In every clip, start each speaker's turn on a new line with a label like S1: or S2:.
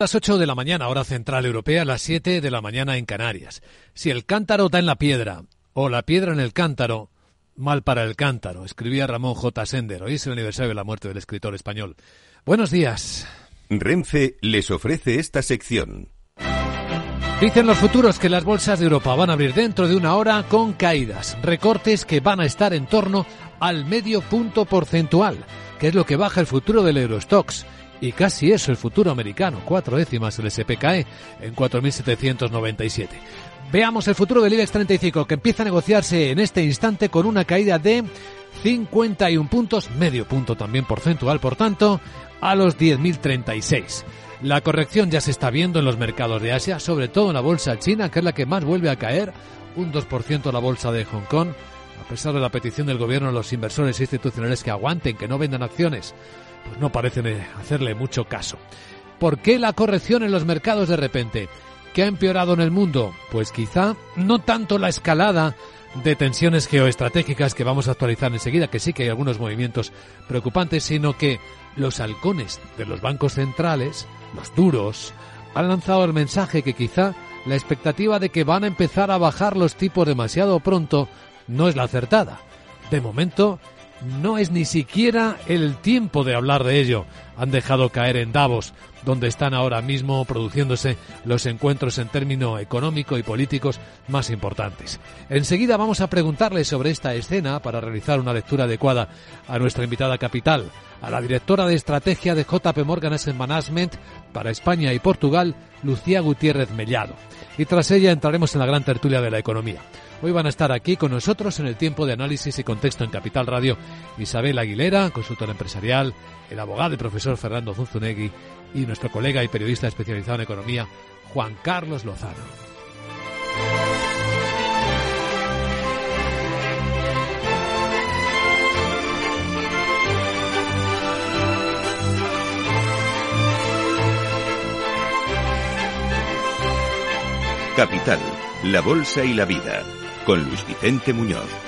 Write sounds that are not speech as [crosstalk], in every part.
S1: Las 8 de la mañana, hora central europea, las 7 de la mañana en Canarias. Si el cántaro da en la piedra o la piedra en el cántaro, mal para el cántaro, escribía Ramón J. Sender. Hoy es el aniversario de la muerte del escritor español. Buenos días.
S2: Renfe les ofrece esta sección.
S1: Dicen los futuros que las bolsas de Europa van a abrir dentro de una hora con caídas, recortes que van a estar en torno al medio punto porcentual, que es lo que baja el futuro del Eurostox y casi eso el futuro americano, cuatro décimas el SPKE en 4.797. Veamos el futuro del IBEX 35 que empieza a negociarse en este instante con una caída de 51 puntos, medio punto también porcentual, por tanto, a los 10.036. La corrección ya se está viendo en los mercados de Asia, sobre todo en la bolsa china, que es la que más vuelve a caer, un 2% la bolsa de Hong Kong, a pesar de la petición del gobierno a los inversores institucionales que aguanten, que no vendan acciones pues no parecen hacerle mucho caso. ¿Por qué la corrección en los mercados de repente? ¿Qué ha empeorado en el mundo? Pues quizá no tanto la escalada de tensiones geoestratégicas que vamos a actualizar enseguida, que sí que hay algunos movimientos preocupantes, sino que los halcones de los bancos centrales, los duros, han lanzado el mensaje que quizá la expectativa de que van a empezar a bajar los tipos demasiado pronto no es la acertada. De momento, no es ni siquiera el tiempo de hablar de ello. Han dejado caer en Davos, donde están ahora mismo produciéndose los encuentros en términos económico y políticos más importantes. Enseguida vamos a preguntarle sobre esta escena para realizar una lectura adecuada a nuestra invitada capital, a la directora de estrategia de JP Morgan Asset Management para España y Portugal, Lucía Gutiérrez Mellado. Y tras ella entraremos en la gran tertulia de la economía. Hoy van a estar aquí con nosotros en el tiempo de análisis y contexto en Capital Radio Isabel Aguilera, consultora empresarial, el abogado y profesor Fernando Zunzunegui y nuestro colega y periodista especializado en economía, Juan Carlos Lozano.
S2: Capital, la Bolsa y la Vida con Luis Vicente Muñoz.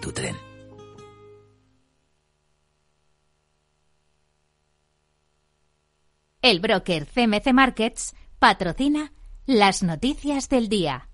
S3: tu tren.
S4: El broker CMC Markets patrocina las noticias del día.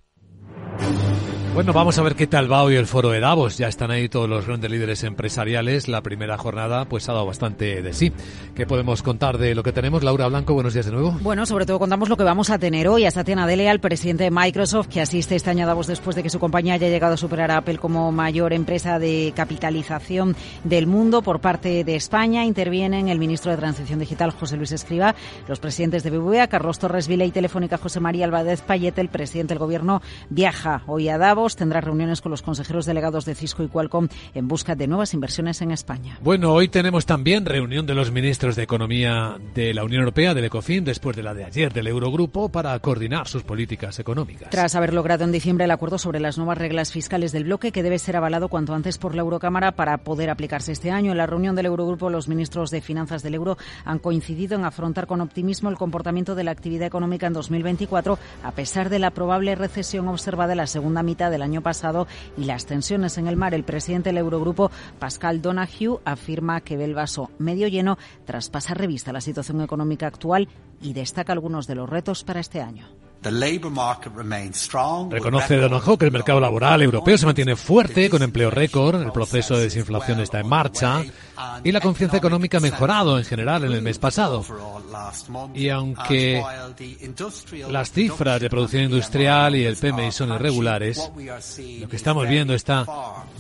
S1: Bueno, vamos a ver qué tal va hoy el foro de Davos. Ya están ahí todos los grandes líderes empresariales. La primera jornada pues ha dado bastante de sí. ¿Qué podemos contar de lo que tenemos? Laura Blanco, buenos días de nuevo.
S5: Bueno, sobre todo contamos lo que vamos a tener hoy. A Satya Nadella, el presidente de Microsoft, que asiste este año a Davos después de que su compañía haya llegado a superar a Apple como mayor empresa de capitalización del mundo. Por parte de España intervienen el ministro de Transición Digital, José Luis Escriba, los presidentes de BBVA, Carlos Torres Vila y Telefónica, José María Albadez Payete. El presidente del gobierno viaja hoy a Davos tendrá reuniones con los consejeros delegados de Cisco y Qualcomm en busca de nuevas inversiones en España.
S1: Bueno, hoy tenemos también reunión de los ministros de Economía de la Unión Europea, del ECOFIN, después de la de ayer del Eurogrupo, para coordinar sus políticas económicas.
S5: Tras haber logrado en diciembre el acuerdo sobre las nuevas reglas fiscales del bloque, que debe ser avalado cuanto antes por la Eurocámara para poder aplicarse este año, en la reunión del Eurogrupo, los ministros de Finanzas del Euro han coincidido en afrontar con optimismo el comportamiento de la actividad económica en 2024, a pesar de la probable recesión observada en la segunda mitad del año pasado y las tensiones en el mar. El presidente del Eurogrupo, Pascal Donahue, afirma que ve el vaso medio lleno tras pasar revista a la situación económica actual y destaca algunos de los retos para este año.
S1: Reconoce Donojo que el mercado laboral europeo se mantiene fuerte, con empleo récord, el proceso de desinflación está en marcha y la confianza económica ha mejorado en general en el mes pasado. Y aunque las cifras de producción industrial y el PMI son irregulares, lo que estamos viendo está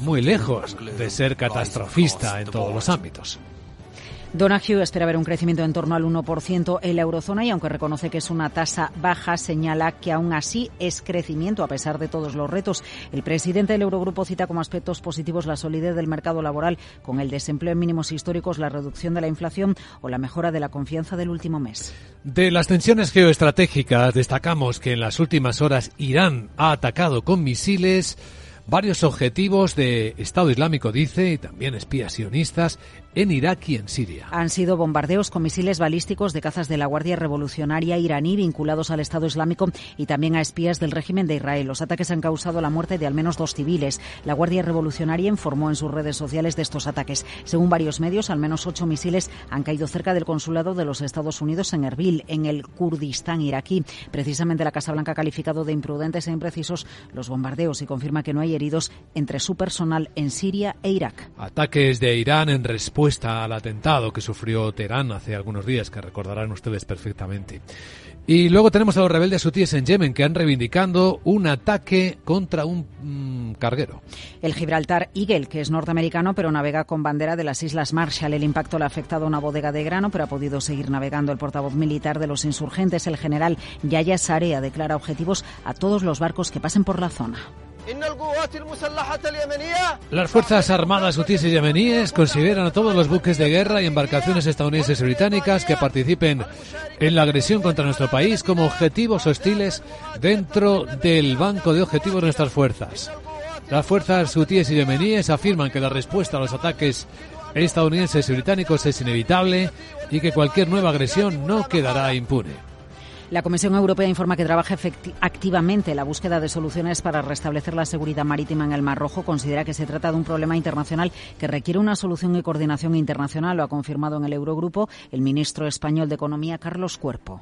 S1: muy lejos de ser catastrofista en todos los ámbitos.
S5: Donahue espera ver un crecimiento en torno al 1% en la eurozona y aunque reconoce que es una tasa baja, señala que aún así es crecimiento a pesar de todos los retos. El presidente del Eurogrupo cita como aspectos positivos la solidez del mercado laboral con el desempleo en mínimos históricos, la reducción de la inflación o la mejora de la confianza del último mes.
S1: De las tensiones geoestratégicas destacamos que en las últimas horas Irán ha atacado con misiles varios objetivos de Estado Islámico, dice, y también espías sionistas en Irak y en Siria.
S5: Han sido bombardeos con misiles balísticos de cazas de la Guardia Revolucionaria iraní vinculados al Estado Islámico y también a espías del régimen de Israel. Los ataques han causado la muerte de al menos dos civiles. La Guardia Revolucionaria informó en sus redes sociales de estos ataques. Según varios medios, al menos ocho misiles han caído cerca del consulado de los Estados Unidos en Erbil, en el Kurdistán iraquí. Precisamente la Casa Blanca ha calificado de imprudentes e imprecisos los bombardeos y confirma que no hay heridos entre su personal en Siria e Irak.
S1: Ataques de Irán en respuesta al atentado que sufrió Teherán hace algunos días, que recordarán ustedes perfectamente. Y luego tenemos a los rebeldes hutíes en Yemen que han reivindicado un ataque contra un mm, carguero.
S5: El Gibraltar Eagle, que es norteamericano pero navega con bandera de las Islas Marshall. El impacto le ha afectado a una bodega de grano, pero ha podido seguir navegando. El portavoz militar de los insurgentes, el general Yaya Sarea, declara objetivos a todos los barcos que pasen por la zona.
S1: Las Fuerzas Armadas hutíes y yemeníes consideran a todos los buques de guerra y embarcaciones estadounidenses y británicas que participen en la agresión contra nuestro país como objetivos hostiles dentro del banco de objetivos de nuestras fuerzas. Las fuerzas hutíes y yemeníes afirman que la respuesta a los ataques estadounidenses y británicos es inevitable y que cualquier nueva agresión no quedará impune.
S5: La Comisión Europea informa que trabaja activamente en la búsqueda de soluciones para restablecer la seguridad marítima en el Mar Rojo. Considera que se trata de un problema internacional que requiere una solución y coordinación internacional. Lo ha confirmado en el Eurogrupo el ministro español de Economía, Carlos Cuerpo.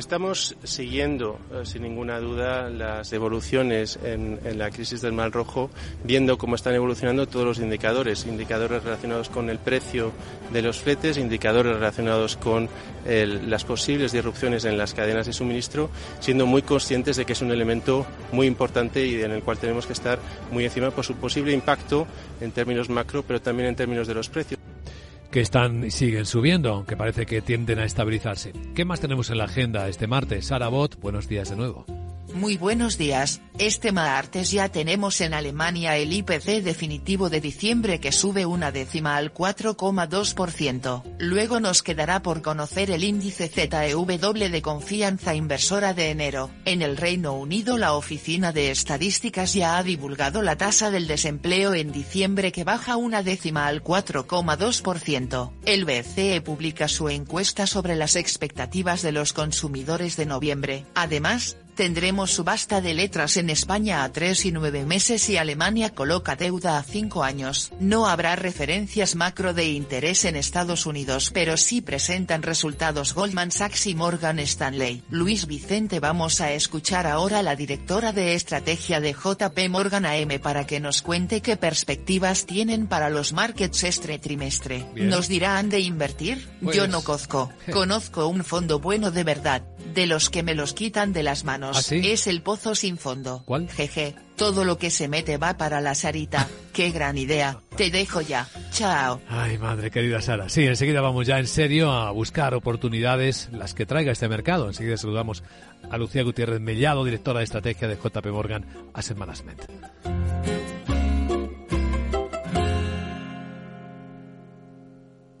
S6: Estamos siguiendo, eh, sin ninguna duda, las evoluciones en, la crisis del Mar Rojo, viendo cómo están evolucionando todos los indicadores, indicadores relacionados con el precio de los fletes, indicadores relacionados con las posibles disrupciones en las cadenas de suministro, siendo muy conscientes de que es un elemento muy importante y en el cual tenemos que estar muy encima por su posible impacto en términos macro, pero también en términos de los precios
S1: que están y siguen subiendo, aunque parece que tienden a estabilizarse. ¿Qué más tenemos en la agenda este martes? Sara Bot, buenos días de nuevo.
S7: Muy buenos días. Este martes ya tenemos en Alemania el IPC definitivo de diciembre que sube una décima al 4,2%. Luego nos quedará por conocer el índice ZEW de confianza inversora de enero. En el Reino Unido la Oficina de Estadísticas ya ha divulgado la tasa del desempleo en diciembre que baja una décima al 4,2%. El BCE publica su encuesta sobre las expectativas de los consumidores de noviembre. Además, Tendremos subasta de letras en España a 3 y 9 meses y Alemania coloca deuda a 5 años. No habrá referencias macro de interés en Estados Unidos pero sí presentan resultados Goldman Sachs y Morgan Stanley. Luis Vicente vamos a escuchar ahora la directora de estrategia de JP Morgan AM para que nos cuente qué perspectivas tienen para los markets este trimestre. ¿Nos dirán de invertir? Yo pues no conozco. [laughs] Conozco un fondo bueno de verdad, de los que me los quitan de las manos. ¿Ah, es el pozo sin fondo.
S1: ¿Cuál?
S7: Jeje, todo lo que se mete va para la Sarita. Qué gran idea. Te dejo ya. Chao.
S1: Ay, madre querida Sara. Sí, enseguida vamos ya en serio a buscar oportunidades, las que traiga este mercado. Enseguida saludamos a Lucía Gutiérrez Mellado, directora de estrategia de JP Morgan Asset Management.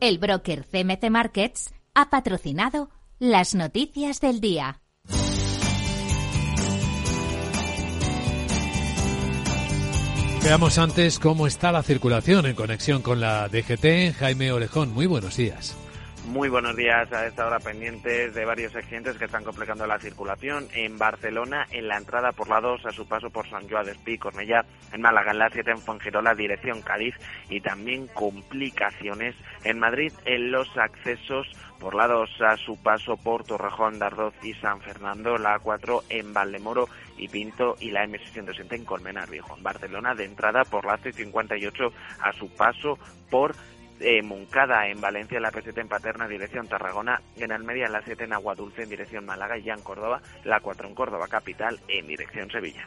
S4: El broker CMC Markets ha patrocinado las noticias del día.
S1: Veamos antes cómo está la circulación en conexión con la DGT. Jaime Orejón, muy buenos días.
S8: Muy buenos días a esta hora pendientes de varios accidentes que están complicando la circulación en Barcelona, en la entrada por la 2 a su paso por San Joan de Espí, Cornellá, en Málaga, en la 7 en Fongirola, dirección Cádiz y también complicaciones en Madrid en los accesos por la 2 a su paso por Torrejón, Dardoz y San Fernando, la 4 en Valdemoro y Pinto y la M607 en Colmenar Viejo. En Barcelona de entrada por la C58 a su paso por eh, Moncada en Valencia, la P7 en Paterna, dirección Tarragona, en Almería, la 7 en Aguadulce, en dirección Málaga y ya en Córdoba, la 4 en Córdoba capital, en dirección Sevilla.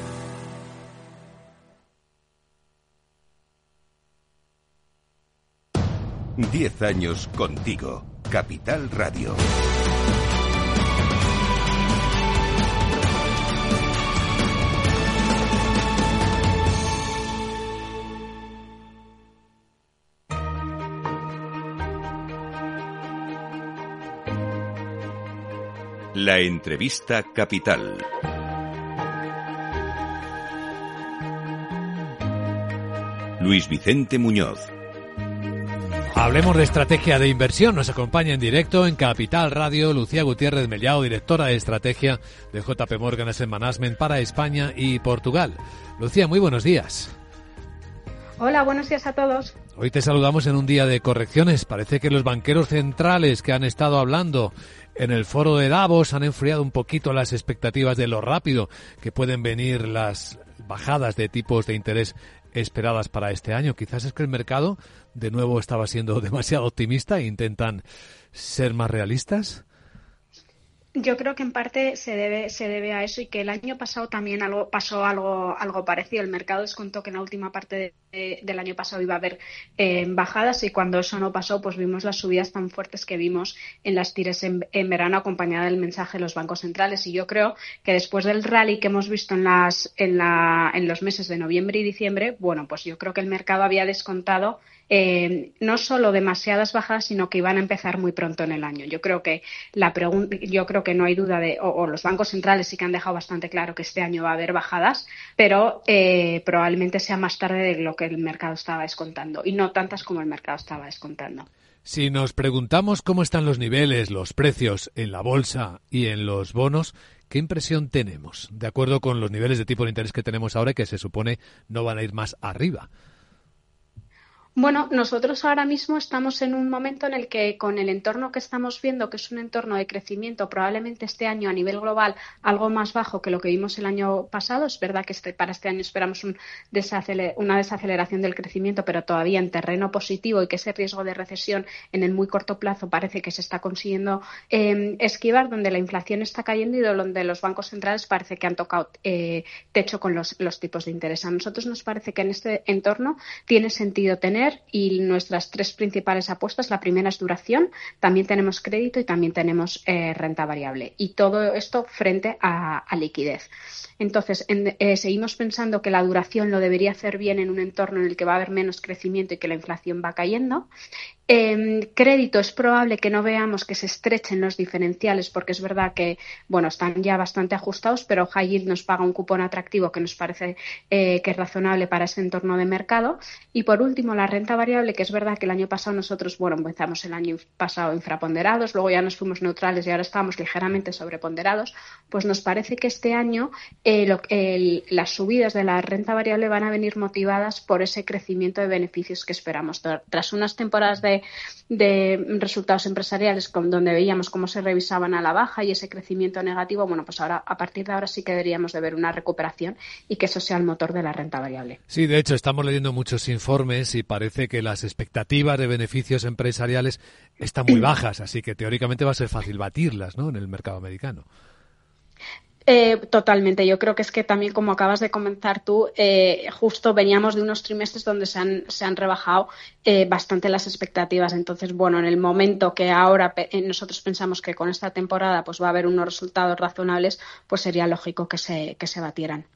S2: Diez años contigo. Capital Radio. La entrevista capital. Luis Vicente Muñoz.
S1: Hablemos de estrategia de inversión. Nos acompaña en directo en Capital Radio Lucía Gutiérrez Mellao, directora de estrategia de JP Morgan Asset Management para España y Portugal. Lucía, muy buenos días.
S9: Hola, buenos días a todos.
S1: Hoy te saludamos en un día de correcciones. Parece que los banqueros centrales que han estado hablando en el foro de Davos han enfriado un poquito las expectativas de lo rápido que pueden venir las bajadas de tipos de interés esperadas para este año. Quizás es que el mercado de nuevo estaba siendo [laughs] demasiado optimista e intentan ser más realistas.
S9: Yo creo que en parte se debe, se debe a eso y que el año pasado también algo, pasó algo, algo parecido. El mercado descontó que en la última parte del año pasado iba a haber eh, bajadas y cuando eso no pasó, pues vimos las subidas tan fuertes que vimos en las tires en, verano acompañada del mensaje de los bancos centrales. Y yo creo que después del rally que hemos visto en, las, en, la, en los meses de noviembre y diciembre, bueno, pues yo creo que el mercado había descontado eh, no solo demasiadas bajas, sino que iban a empezar muy pronto en el año. Yo creo que la yo creo que no hay duda de, o, los bancos centrales sí que han dejado bastante claro que este año va a haber bajadas, pero eh, probablemente sea más tarde de lo que el mercado estaba descontando y no tantas como el mercado estaba descontando.
S1: Si nos preguntamos cómo están los niveles, los precios en la bolsa y en los bonos, ¿qué impresión tenemos? De acuerdo con los niveles de tipo de interés que tenemos ahora, que se supone no van a ir más arriba.
S9: Bueno, nosotros ahora mismo estamos en un momento en el que con el entorno que estamos viendo, que es un entorno de crecimiento, probablemente este año a nivel global algo más bajo que lo que vimos el año pasado. Es verdad que este, para este año esperamos una desaceleración del crecimiento, pero todavía en terreno positivo y que ese riesgo de recesión en el muy corto plazo parece que se está consiguiendo em, esquivar, donde la inflación está cayendo y donde los bancos centrales parece que han tocado eh, techo con los, los tipos de interés. A nosotros nos parece que en este entorno tiene sentido tener y nuestras tres principales apuestas, la primera es duración, también tenemos crédito y también tenemos eh, renta variable. Y todo esto frente a, liquidez. Entonces, eh, seguimos pensando que la duración lo debería hacer bien en un entorno en el que va a haber menos crecimiento y que la inflación va cayendo. En crédito es probable que no veamos que se estrechen los diferenciales porque es verdad que bueno están ya bastante ajustados, pero High Yield nos paga un cupón atractivo que nos parece eh, que es razonable para ese entorno de mercado. Y por último, la renta variable, que es verdad que el año pasado nosotros, bueno, empezamos el año pasado infraponderados, luego ya nos fuimos neutrales y ahora estamos ligeramente sobreponderados, pues nos parece que este año eh, las subidas de la renta variable van a venir motivadas por ese crecimiento de beneficios que esperamos. Tras unas temporadas de resultados empresariales donde veíamos cómo se revisaban a la baja y ese crecimiento negativo, bueno, pues ahora a partir de ahora sí que deberíamos de ver una recuperación y que eso sea el motor de la renta variable.
S1: Sí, de hecho estamos leyendo muchos informes y parece que las expectativas de beneficios empresariales están muy bajas, así que teóricamente va a ser fácil batirlas, ¿no? En el mercado americano.
S9: Eh, totalmente. Yo creo que es que también, como acabas de comentar tú, eh, justo veníamos de unos trimestres donde se han, se han rebajado eh, bastante las expectativas. Entonces, bueno, en el momento que ahora nosotros pensamos que con esta temporada pues va a haber unos resultados razonables, pues sería lógico que se, que se batieran.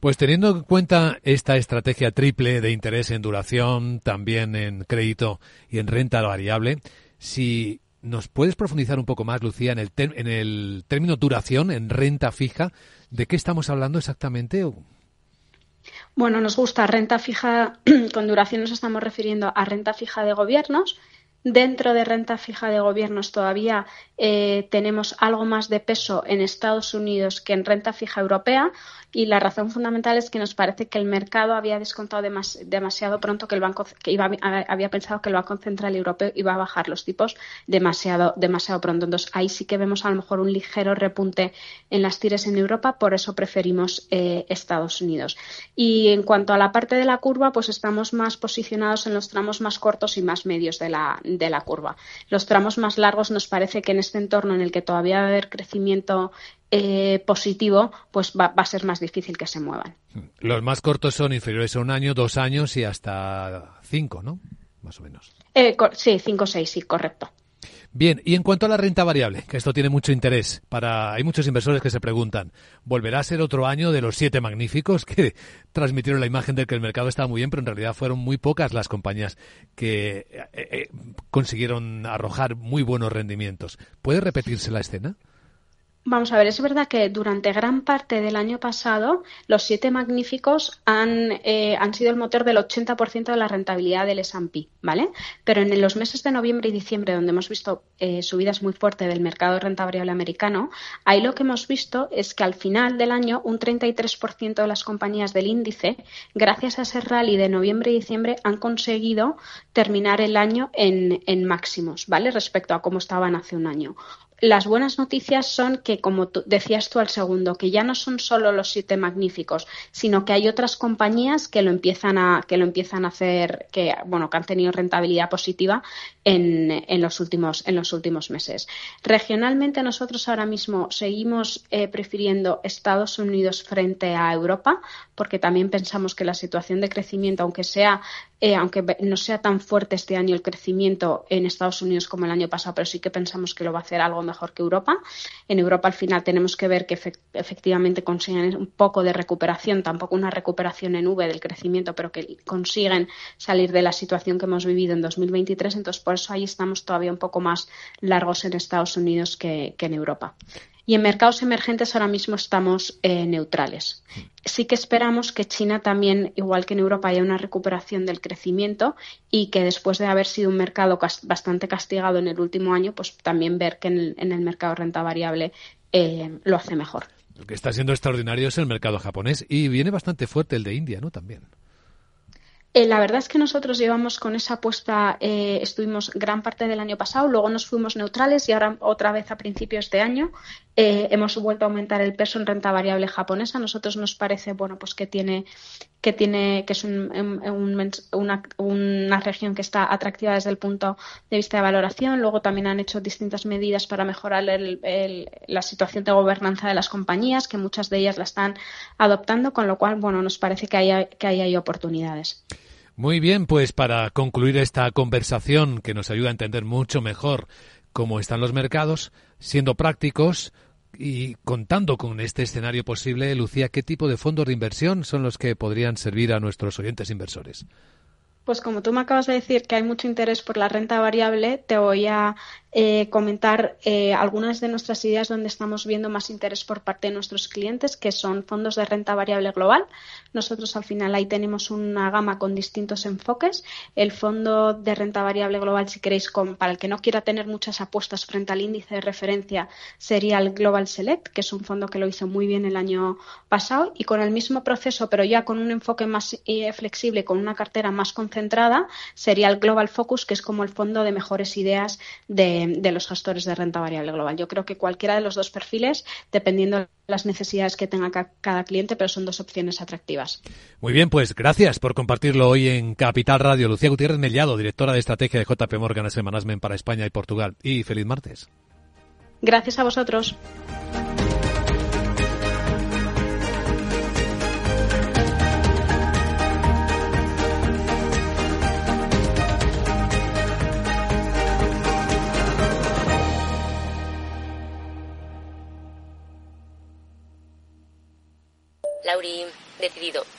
S1: Pues teniendo en cuenta esta estrategia triple de interés en duración, también en crédito y en renta variable, si ¿Nos puedes profundizar un poco más, Lucía, en el, en el término duración, en renta fija? ¿De qué estamos hablando exactamente?
S9: Bueno, nos gusta renta fija, [clears throat] con duración nos estamos refiriendo a renta fija de gobiernos, Dentro de renta fija de gobiernos todavía eh, tenemos algo más de peso en Estados Unidos que en renta fija europea y la razón fundamental es que nos parece que el mercado había descontado demasiado pronto que el banco que iba, había pensado que el Banco Central Europeo iba a bajar los tipos demasiado demasiado pronto. Entonces ahí sí que vemos a lo mejor un ligero repunte en las tires en Europa, por eso preferimos eh, Estados Unidos. Y en cuanto a la parte de la curva, pues estamos más posicionados en los tramos más cortos y más medios de la, de la curva. Los tramos más largos nos parece que en este entorno en el que todavía va a haber crecimiento eh, positivo, pues va, a ser más difícil que se muevan.
S1: Los más cortos son inferiores a un año, dos años y hasta cinco, ¿no? Más o menos.
S9: Eh, sí, cinco o seis, sí, correcto.
S1: Bien, y en cuanto a la renta variable, que esto tiene mucho interés para hay muchos inversores que se preguntan, ¿volverá a ser otro año de los siete magníficos que [laughs] transmitieron la imagen de que el mercado estaba muy bien, pero en realidad fueron muy pocas las compañías que eh, eh, consiguieron arrojar muy buenos rendimientos? ¿Puede repetirse la escena?
S9: Vamos a ver, es verdad que durante gran parte del año pasado los siete magníficos han, eh, han sido el motor del 80% de la rentabilidad del S&P, ¿vale? Pero en los meses de noviembre y diciembre, donde hemos visto eh, subidas muy fuertes del mercado de renta variable americano, ahí lo que hemos visto es que al final del año un 33% de las compañías del índice, gracias a ese rally de noviembre y diciembre, han conseguido terminar el año en, en máximos, ¿vale? Respecto a cómo estaban hace un año las buenas noticias son que, como decías tú al segundo, que ya no son solo los siete magníficos, sino que hay otras compañías que lo empiezan a, que lo empiezan a hacer, que, bueno, que han tenido rentabilidad positiva en, en los, últimos, en los últimos meses. Regionalmente nosotros ahora mismo seguimos eh, prefiriendo Estados Unidos frente a Europa, porque también pensamos que la situación de crecimiento, aunque sea eh, aunque no sea tan fuerte este año el crecimiento en Estados Unidos como el año pasado, pero sí que pensamos que lo va a hacer algo mejor que Europa. En Europa al final tenemos que ver que efectivamente consiguen un poco de recuperación, tampoco una recuperación en V del crecimiento, pero que consiguen salir de la situación que hemos vivido en 2023. Entonces, por eso ahí estamos todavía un poco más largos en Estados Unidos que en Europa. Y en mercados emergentes ahora mismo estamos eh, neutrales. Sí que esperamos que China también, igual que en Europa, haya una recuperación del crecimiento y que después de haber sido un mercado bastante castigado en el último año, pues también ver que en el, mercado renta variable eh, lo hace mejor.
S1: Lo que está siendo extraordinario es el mercado japonés y viene bastante fuerte el de India, ¿no? También.
S9: Eh, la verdad es que nosotros llevamos con esa apuesta, eh, estuvimos gran parte del año pasado, luego nos fuimos neutrales y ahora otra vez a principios de año eh, hemos vuelto a aumentar el peso en renta variable japonesa. A nosotros nos parece bueno pues que tiene que tiene que es una, una, región que está atractiva desde el punto de vista de valoración. Luego también han hecho distintas medidas para mejorar la situación de gobernanza de las compañías, que muchas de ellas la están adoptando, con lo cual bueno nos parece que hay, que hay oportunidades.
S1: Muy bien, pues para concluir esta conversación que nos ayuda a entender mucho mejor cómo están los mercados, siendo prácticos y contando con este escenario posible, Lucía, ¿qué tipo de fondos de inversión son los que podrían servir a nuestros oyentes inversores?
S9: Pues como tú me acabas de decir que hay mucho interés por la renta variable, te voy a eh, comentar eh, algunas de nuestras ideas donde estamos viendo más interés por parte de nuestros clientes, que son fondos de renta variable global. Nosotros al final ahí tenemos una gama con distintos enfoques. El fondo de renta variable global, si queréis, para el que no quiera tener muchas apuestas frente al índice de referencia, sería el Global Select, que es un fondo que lo hizo muy bien el año pasado y con el mismo proceso, pero ya con un enfoque más eh, flexible, con una cartera más concentrada, sería el Global Focus, que es como el fondo de mejores ideas de de, los gestores de renta variable global. Yo creo que cualquiera de los dos perfiles, dependiendo de las necesidades que tenga cada cliente, pero son dos opciones atractivas.
S1: Muy bien, pues gracias por compartirlo hoy en Capital Radio. Lucía Gutiérrez Mellado, directora de estrategia de JP Morgan Management para España y Portugal. Y feliz martes.
S9: Gracias a vosotros.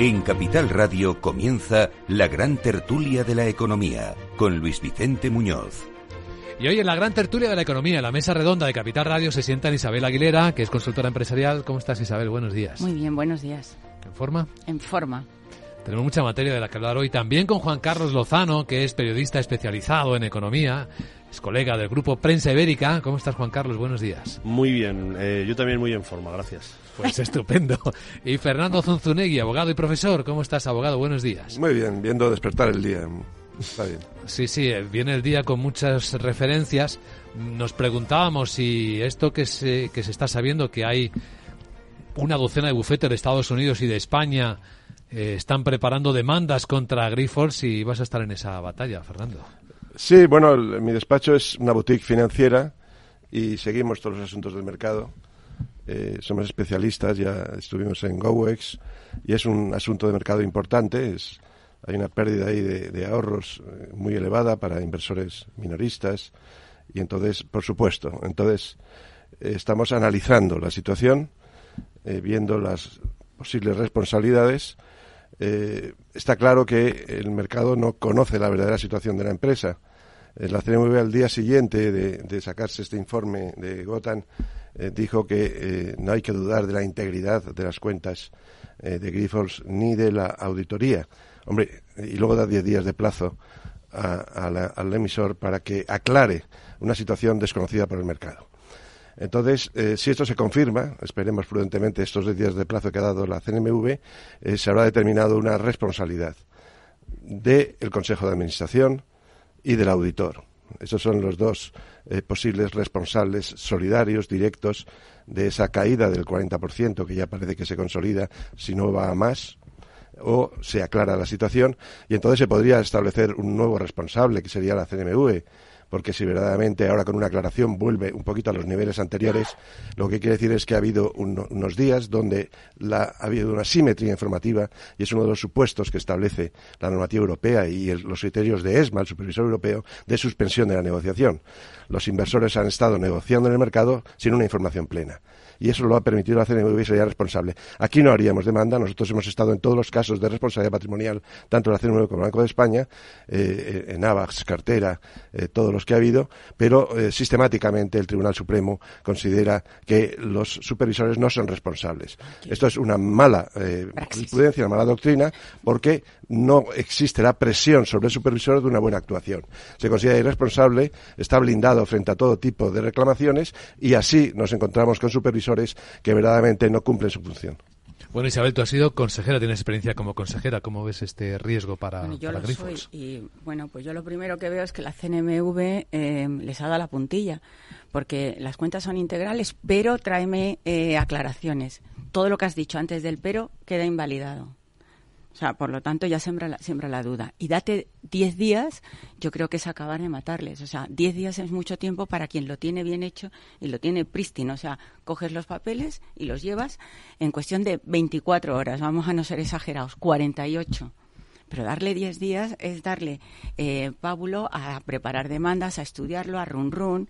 S2: En Capital Radio comienza la gran tertulia de la economía con Luis Vicente Muñoz.
S1: Y hoy en la gran tertulia de la economía, en la mesa redonda de Capital Radio, se sientan Isabel Aguilera, que es consultora empresarial. ¿Cómo estás, Isabel? Buenos días.
S10: Muy bien, buenos días.
S1: ¿En forma?
S10: En forma.
S1: Tenemos mucha materia de la que hablar hoy. También con Juan Carlos Lozano, que es periodista especializado en economía, es colega del grupo Prensa Ibérica. ¿Cómo estás, Juan Carlos? Buenos días.
S11: Muy bien, eh, yo también muy en forma, gracias.
S1: Pues [laughs] estupendo. Y Fernando Zunzunegui, abogado y profesor. ¿Cómo estás, abogado? Buenos días.
S12: Muy bien, viendo despertar el día. Está bien.
S1: Sí, sí, eh, viene el día con muchas referencias. Nos preguntábamos si esto que se, que se está sabiendo, que hay una docena de bufetes de Estados Unidos y de España eh, están preparando demandas contra Grifols y vas a estar en esa batalla, Fernando.
S12: Sí, bueno, el- mi despacho es una boutique financiera y seguimos todos los asuntos del mercado. Eh, somos especialistas, ya estuvimos en GoEx y es un asunto de mercado importante. Es, hay una pérdida ahí de, ahorros eh, muy elevada para inversores minoristas y entonces, por supuesto, entonces eh, estamos analizando la situación, viendo las posibles responsabilidades. Está claro que el mercado no conoce la verdadera situación de la empresa. Eh, La CNMV al día siguiente de, sacarse este informe de Gotan eh, dijo que eh, no hay que dudar de la integridad de las cuentas eh, de Grifols ni de la auditoría. Hombre, y luego da 10 días de plazo a- la- al emisor para que aclare una situación desconocida por el mercado. Entonces, si esto se confirma, esperemos prudentemente estos 10 días de plazo que ha dado la CNMV, se habrá determinado una responsabilidad del Consejo de Administración y del auditor. Estos son los dos eh, posibles responsables solidarios, directos, de esa caída del 40% que ya parece que se consolida si no va a más o se aclara la situación y entonces se podría establecer un nuevo responsable que sería la CNMV porque si verdaderamente ahora con una aclaración vuelve un poquito a los niveles anteriores, lo que quiere decir es que ha habido uno- unos días donde ha habido una simetría informativa y es uno de los supuestos que establece la normativa europea y los criterios de ESMA, el supervisor europeo, de suspensión de la negociación. Los inversores han estado negociando en el mercado sin una información plena y eso lo ha permitido la CNMV y sería responsable. Aquí no haríamos demanda, nosotros hemos estado en todos los casos de responsabilidad patrimonial, tanto la CNMV como el Banco de España, eh, en AVAX, cartera, eh, todos los que ha habido, pero eh, sistemáticamente el Tribunal Supremo considera que los supervisores no son responsables. Esto es una mala eh, jurisprudencia, una mala doctrina, porque no existe la presión sobre el supervisor de una buena actuación. Se considera irresponsable, está blindado frente a todo tipo de reclamaciones y así nos encontramos con supervisores que verdaderamente no cumplen su función.
S1: Bueno, Isabel, tú has sido consejera, tienes experiencia como consejera. ¿Cómo ves este riesgo para,
S10: Bueno, yo
S1: para
S10: lo
S1: Grifols?
S10: soy y bueno, pues yo lo primero que veo es que la CNMV eh, les ha dado la puntilla, porque las cuentas son integrales, pero tráeme eh, aclaraciones. Todo lo que has dicho antes del pero queda invalidado. O sea, por lo tanto, ya siembra la, siembra la duda. Y date 10 días, yo creo que es acabar de matarles. O sea, 10 días es mucho tiempo para quien lo tiene bien hecho y lo tiene prístino. O sea, coges los papeles y los llevas en cuestión de 24 horas. Vamos a no ser exagerados, 48. Pero darle 10 días es darle eh, pábulo a preparar demandas, a estudiarlo, a run run,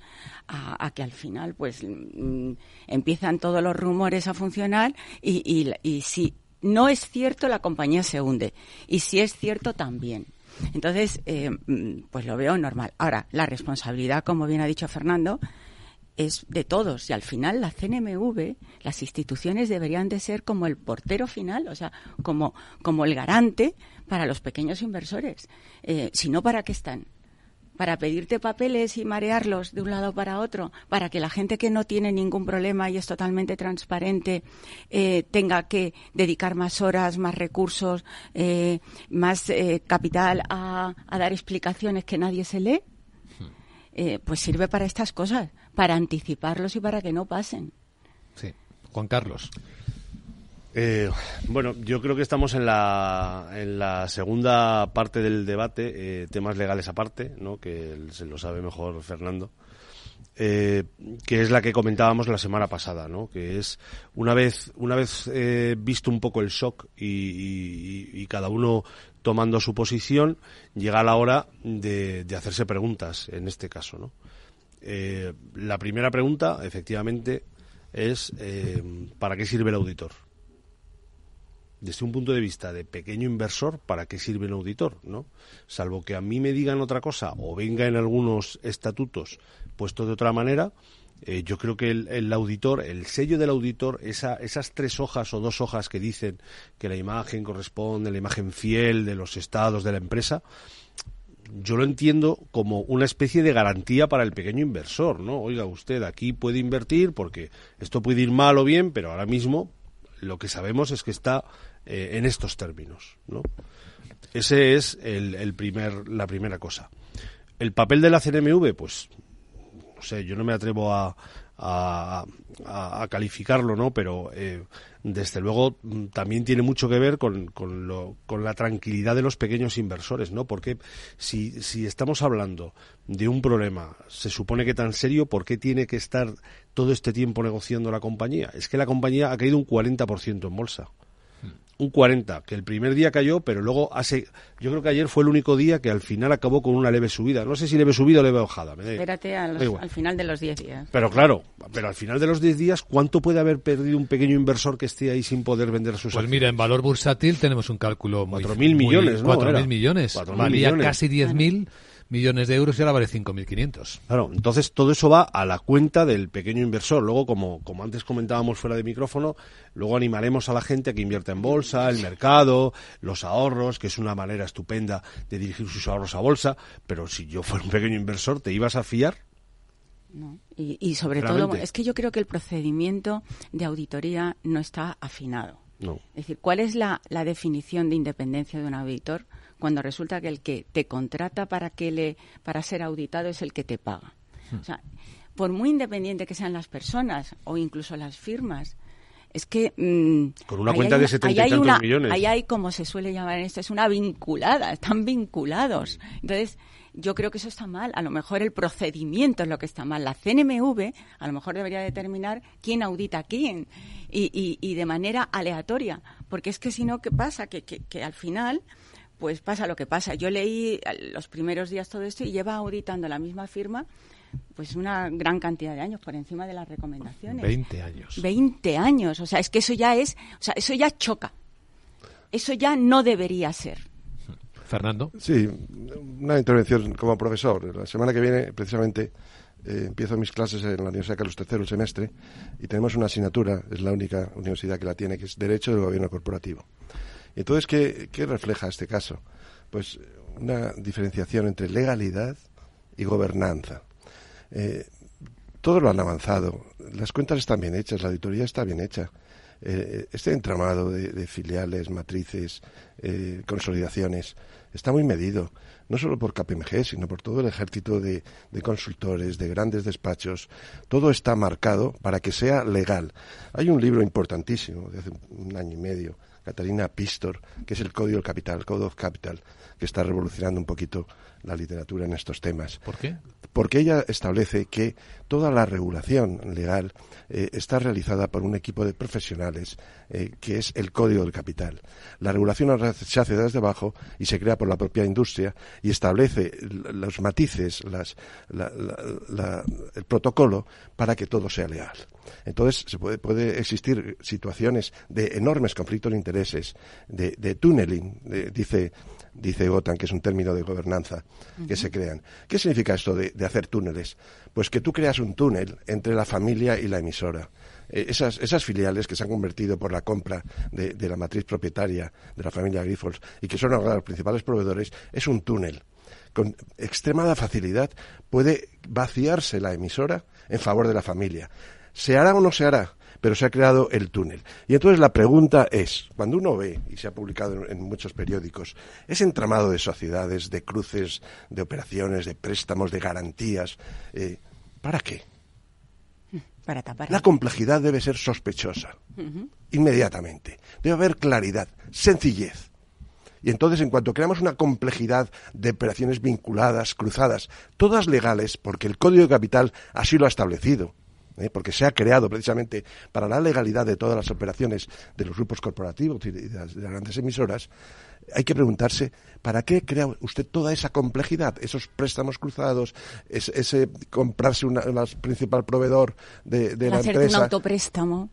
S10: a, que al final pues mm, empiezan todos los rumores a funcionar y, y, y si no es cierto la compañía se hunde y si es cierto también. Entonces, eh, pues lo veo normal. Ahora, la responsabilidad, como bien ha dicho Fernando, es de todos y al final la CNMV, las instituciones deberían de ser como el portero final, o sea, como, como el garante para los pequeños inversores. Eh, si no, ¿para qué están? Para pedirte papeles y marearlos de un lado para otro, para que la gente que no tiene ningún problema y es totalmente transparente eh, tenga que dedicar más horas, más recursos, eh, más eh, capital a, a, dar explicaciones que nadie se lee, pues sirve para estas cosas, para anticiparlos y para que no pasen.
S1: Sí. Juan Carlos.
S11: Eh, bueno, yo creo que estamos en la, en la segunda parte del debate, eh, temas legales aparte, ¿no? que se lo sabe mejor Fernando, eh, que es la que comentábamos la semana pasada, ¿no? que es una vez, una vez visto un poco el shock y, cada uno tomando su posición, llega la hora de, de hacerse preguntas en este caso. ¿no? la primera pregunta, efectivamente, es ¿para qué sirve el auditor? Desde un punto de vista de pequeño inversor, ¿para qué sirve un auditor? ¿no? Salvo que a mí me digan otra cosa o venga en algunos estatutos puesto de otra manera, eh, yo creo que el, auditor, el sello del auditor, esa, esas tres hojas o dos hojas que dicen que la imagen corresponde, la imagen fiel de los estados de la empresa, yo lo entiendo como una especie de garantía para el pequeño inversor, ¿no? Oiga, usted aquí puede invertir porque esto puede ir mal o bien, pero ahora mismo lo que sabemos es que está eh, en estos términos, ¿no? Ese es el, primer, la primera cosa. El papel de la CNMV, pues, no sé, yo no me atrevo a, a, calificarlo, ¿no? Pero eh, desde luego mm, también tiene mucho que ver con, con, lo, con, la tranquilidad de los pequeños inversores, ¿no? Porque si, si estamos hablando de un problema, se supone que tan serio, ¿por qué tiene que estar todo este tiempo negociando la compañía? Es que la compañía ha caído un 40% en bolsa un 40, que el primer día cayó, pero luego hace, yo creo que ayer fue el único día que al final acabó con una leve subida. No sé si leve subida o leve bajada.
S10: Espérate al final de los 10 días.
S11: Pero claro, pero al final de los 10 días, ¿cuánto puede haber perdido un pequeño inversor que esté ahí sin poder vender sus
S1: Pues mira, en valor bursátil tenemos un cálculo muy...
S11: 4.000 millones, ¿no?
S1: 4.000 millones. Valía casi 10.000 millones de euros y ahora vale 5.500.
S11: Claro, entonces todo eso va a la cuenta del pequeño inversor. Luego, como, como antes comentábamos fuera de micrófono, luego animaremos a la gente a que invierta en bolsa, el mercado, los ahorros, que es una manera estupenda de dirigir sus ahorros a bolsa. Pero si yo fuera un pequeño inversor, ¿te ibas a fiar?
S10: No. Y, sobre todo, es que yo creo que el procedimiento de auditoría no está afinado.
S11: No.
S10: Es decir, ¿cuál es la, la definición de independencia de un auditor? Cuando resulta que el que te contrata para que le para ser auditado es el que te paga. O sea, por muy independiente que sean las personas o incluso las firmas, es que
S11: mm, con una cuenta de 70 y tantos millones.
S10: Ahí hay, como se suele llamar en esto, es una vinculada, están vinculados. Entonces, yo creo que eso está mal. A lo mejor el procedimiento es lo que está mal. La CNMV a lo mejor debería determinar quién audita a quién y, y, y de manera aleatoria. Porque es que si no, ¿qué pasa? Que, que, que al final pues pasa lo que pasa. Yo leí los primeros días todo esto y lleva auditando la misma firma pues una gran cantidad de años por encima de las recomendaciones.
S1: 20 años.
S10: 20 años, o sea, es que eso ya es, o sea, eso ya choca. Eso ya no debería ser.
S1: Fernando.
S12: Sí, una intervención como profesor. La semana que viene, precisamente, eh, empiezo mis clases en la Universidad Carlos III, el semestre, y tenemos una asignatura, es la única universidad que la tiene, que es Derecho del Gobierno Corporativo. Entonces, ¿qué, refleja este caso? Pues una diferenciación entre legalidad y gobernanza. Eh, todos lo han avanzado. Las cuentas están bien hechas, la auditoría está bien hecha. Eh, este entramado de, filiales, matrices, eh, consolidaciones, está muy medido, no solo por KPMG, sino por todo el ejército de, de, consultores, de grandes despachos. Todo está marcado para que sea legal. Hay un libro importantísimo de hace un año y medio Catalina Pistor, que es el Código del Capital, Code of Capital, que está revolucionando un poquito la literatura en estos temas.
S1: ¿Por qué?
S12: Porque ella establece que toda la regulación legal eh, está realizada por un equipo de profesionales eh, que es el Código del Capital. La regulación se hace desde abajo y se crea por la propia industria y establece los matices, el protocolo para que todo sea leal. Entonces, se puede, puede existir situaciones de enormes conflictos de intereses, de, de tunneling, dice dice Gotan, que es un término de gobernanza, que se crean. ¿Qué significa esto de, hacer túneles? Pues que tú creas un túnel entre la familia y la emisora. Eh, esas, esas, filiales que se han convertido por la compra de, de, la matriz propietaria de la familia Grifols y que son ahora los principales proveedores, es un túnel con extremada facilidad puede vaciarse la emisora en favor de la familia. ¿Se hará o no se hará? Pero se ha creado el túnel. Y entonces la pregunta es, cuando uno ve, y se ha publicado en, muchos periódicos, ese entramado de sociedades, de cruces, de operaciones, de préstamos, de garantías, eh, ¿para qué?
S10: Para tapar.
S12: La complejidad debe ser sospechosa, inmediatamente. Debe haber claridad, sencillez. Y entonces, en cuanto creamos una complejidad de operaciones vinculadas, cruzadas, todas legales, porque el Código de Capital así lo ha establecido, ¿eh? porque se ha creado precisamente para la legalidad de todas las operaciones de los grupos corporativos y de las, grandes emisoras, hay que preguntarse, ¿para qué crea usted toda esa complejidad? Esos préstamos cruzados, ese, comprarse una, principal proveedor de, de la empresa.
S10: un autopréstamo.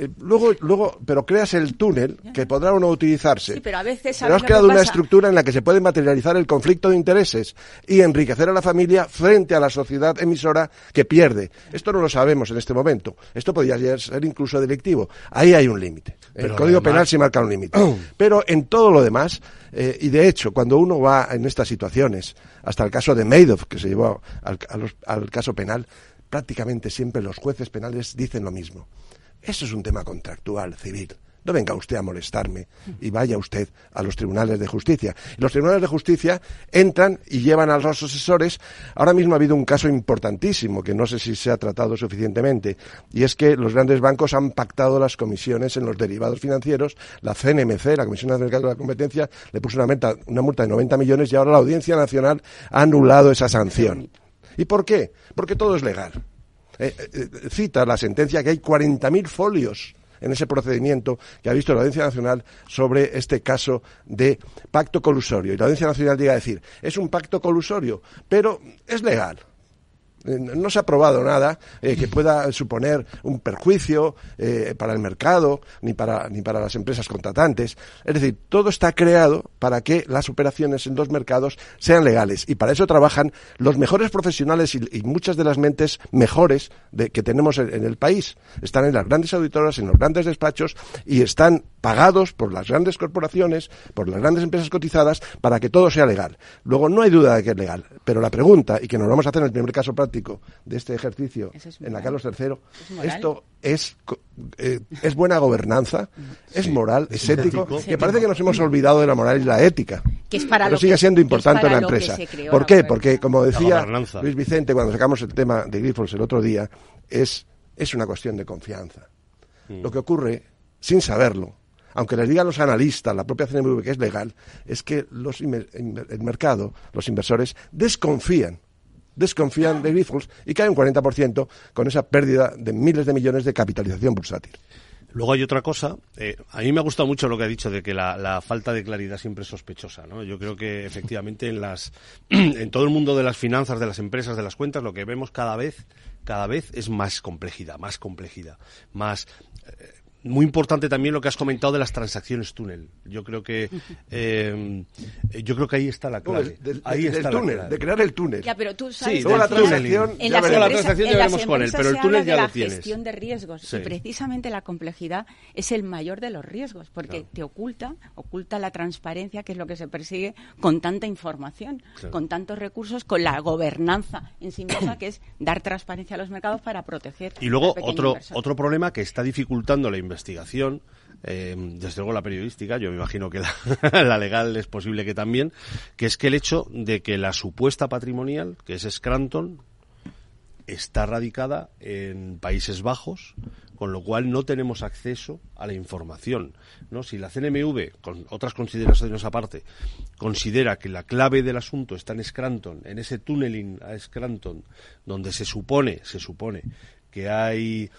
S12: Eh, luego, luego, pero creas el túnel que podrá o no utilizarse.
S10: Sí, pero a veces.
S12: Pero has creado una estructura en la que se puede materializar el conflicto de intereses y enriquecer a la familia frente a la sociedad emisora que pierde. Esto no lo sabemos en este momento. Esto podría ser incluso delictivo. Ahí hay un límite. El Código Penal sí marca un límite. [clears throat] pero en todo lo demás, eh, y de hecho, cuando uno va en estas situaciones, hasta el caso de Madoff, que se llevó al caso penal, prácticamente siempre los jueces penales dicen lo mismo eso es un tema contractual, civil. No venga usted a molestarme y vaya usted a los tribunales de justicia. Y los tribunales de justicia entran y llevan a los asesores. Ahora mismo ha habido un caso importantísimo que no sé si se ha tratado suficientemente y es que los grandes bancos han pactado las comisiones en los derivados financieros. La CNMC, la Comisión Nacional de la Competencia, le puso una multa, una multa de 90 millones y ahora la Audiencia Nacional ha anulado esa sanción. ¿Y por qué? Porque todo es legal. Eh, eh, cita la sentencia que hay 40.000 folios en ese procedimiento que ha visto la Audiencia Nacional sobre este caso de pacto colusorio. Y la Audiencia Nacional llega a decir, es un pacto colusorio, pero es legal. Eh, no se ha aprobado nada eh, que pueda suponer un perjuicio eh, para el mercado ni para, ni para las empresas contratantes. Es decir, todo está creado para que las operaciones en los mercados sean legales y para eso trabajan los mejores profesionales y, muchas de las mentes mejores que tenemos en, el país. Están en las grandes auditoras, en los grandes despachos y están pagados por las grandes corporaciones, por las grandes empresas cotizadas, para que todo sea legal. Luego, no hay duda de que es legal, pero la pregunta, y que nos vamos a hacer en el primer caso práctico, de este ejercicio en la Carlos III, esto es, eh, es buena gobernanza, [laughs] es moral, es ético, que parece que nos hemos olvidado de la moral y la ética.
S10: Que es para
S12: pero sigue siendo importante en la empresa. ¿Por qué? Porque, como decía Luis Vicente cuando sacamos el tema de Grifols el otro día, es, es una cuestión de confianza. Mm. Lo que ocurre, sin saberlo, aunque les digan los analistas, la propia CNMV que es legal, es que los, el mercado, los inversores, desconfían desconfían de Grifols y cae un 40% con esa pérdida de miles de millones de capitalización bursátil.
S11: Luego hay otra cosa, eh, a mí me ha gustado mucho lo que ha dicho de que la, falta de claridad siempre es sospechosa, ¿no? Yo creo que efectivamente en las, [clears throat] en todo el mundo de las finanzas, de las empresas, de las cuentas, lo que vemos cada vez, cada vez es más complejidad, más complejidad, más, eh, muy importante también lo que has comentado de las transacciones túnel. Yo creo que [laughs] eh, yo creo que ahí está la clave. ahí está
S12: túnel, de crear el túnel.
S10: Ya, pero tú sabes
S12: sí, la transacción,
S10: en las la transacción ya veremos con él, pero el túnel ya lo tienes. La gestión de riesgos y precisamente la complejidad es el mayor de los riesgos porque te oculta, oculta la transparencia, que es lo que se persigue con tanta información, con tantos recursos, con la gobernanza en sí misma, que es dar transparencia a los mercados para proteger.
S11: Y luego otro otro problema que está dificultando la investigación, eh, desde luego la periodística, yo me imagino que [laughs] la, legal es posible que también, que es que el hecho de que la supuesta patrimonial, que es Scranton, está radicada en Países Bajos, con lo cual no tenemos acceso a la información. ¿no? Si la CNMV, con otras consideraciones aparte, considera que la clave del asunto está en Scranton, en ese tunneling a Scranton, donde se supone, se supone que hay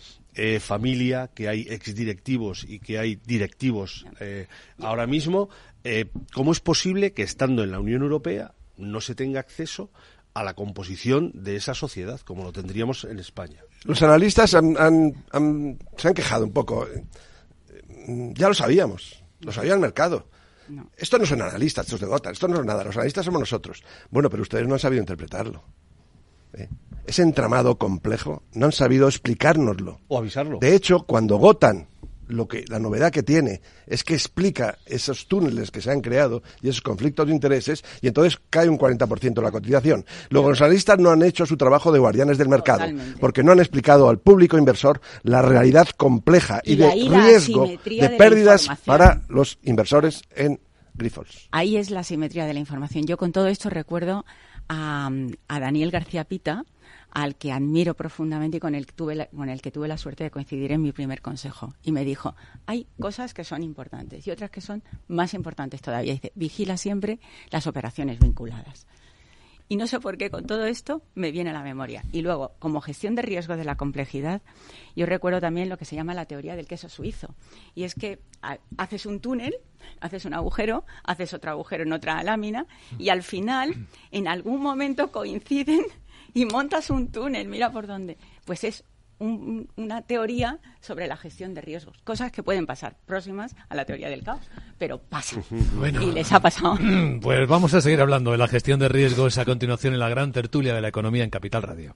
S11: eh, familia, que hay exdirectivos y que hay directivos eh, ahora mismo, eh, ¿cómo es posible que estando en la Unión Europea no se tenga acceso a la composición de esa sociedad como lo tendríamos en España?
S12: Los analistas se han quejado un poco. Ya lo sabíamos, lo sabía el mercado. Esto no son analistas, estos de Gota, esto no es nada, los analistas somos nosotros. Bueno, pero ustedes no han sabido interpretarlo. ¿eh? Ese entramado complejo, no han sabido explicárnoslo.
S11: O avisarlo.
S12: De hecho, cuando Gotan lo que la novedad que tiene es que explica esos túneles que se han creado y esos conflictos de intereses y entonces cae un 40% de la cotización. Luego los analistas no han hecho su trabajo de guardianes del mercado porque no han explicado al público inversor la realidad compleja y, de riesgo de, pérdidas para los inversores en Grifols.
S10: Ahí es la simetría de la información. Yo con todo esto recuerdo a, a Daniel García Pita, al que admiro profundamente y con el, que tuve con el que tuve la suerte de coincidir en mi primer consejo. Y me dijo, hay cosas que son importantes y otras que son más importantes todavía. dice, vigila siempre las operaciones vinculadas. Y no sé por qué con todo esto me viene a la memoria. Y luego, como gestión de riesgo de la complejidad, yo recuerdo también lo que se llama la teoría del queso suizo. Y es que haces un túnel, haces un agujero, haces otro agujero en otra lámina y al final, en algún momento coinciden y montas un túnel, mira por dónde. Pues es una teoría sobre la gestión de riesgos, cosas que pueden pasar próximas a la teoría del caos, pero pasan. [laughs] y les ha pasado. [clears throat]
S1: Pues vamos a seguir hablando de la gestión de riesgos a continuación en la gran tertulia de la economía en Capital Radio.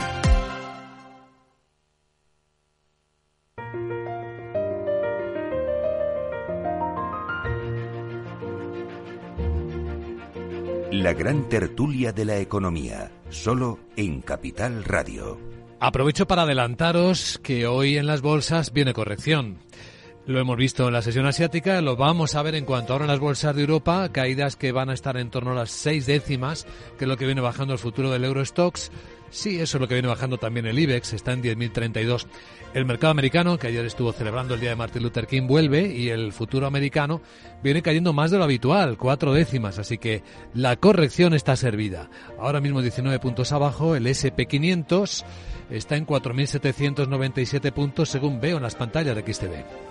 S2: La gran tertulia de la economía, solo en Capital Radio.
S1: Aprovecho para adelantaros que hoy en las bolsas viene corrección. Lo hemos visto en la sesión asiática, lo vamos a ver en cuanto ahora en las bolsas de Europa, caídas que van a estar en torno a las seis décimas, que es lo que viene bajando el futuro del Eurostox. Sí, eso es lo que viene bajando también el IBEX, está en 10.032. El mercado americano, que ayer estuvo celebrando el día de Martin Luther King, vuelve y el futuro americano viene cayendo más de lo habitual, cuatro décimas, así que la corrección está servida. Ahora mismo 19 puntos abajo, el SP500 está en 4.797 puntos según veo en las pantallas de XTV.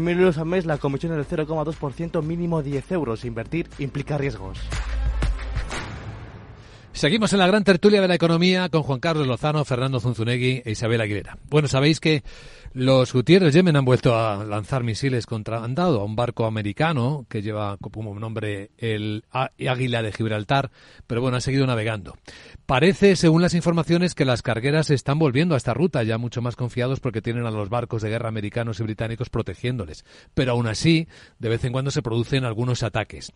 S13: 100.000 euros al mes, la comisión es del 0,2%, mínimo 10 euros. Invertir implica riesgos.
S1: Seguimos en la gran tertulia de la economía con Juan Carlos Lozano, Fernando Zunzunegui e Isabel Aguilera. Bueno, sabéis que los Gutiérrez Yemen han vuelto a lanzar misiles contra andado a un barco americano que lleva como nombre el Águila de Gibraltar, pero bueno, ha seguido navegando. Parece, según las informaciones, que las cargueras están volviendo a esta ruta, ya mucho más confiados porque tienen a los barcos de guerra americanos y británicos protegiéndoles. Pero aún así, de vez en cuando se producen algunos ataques.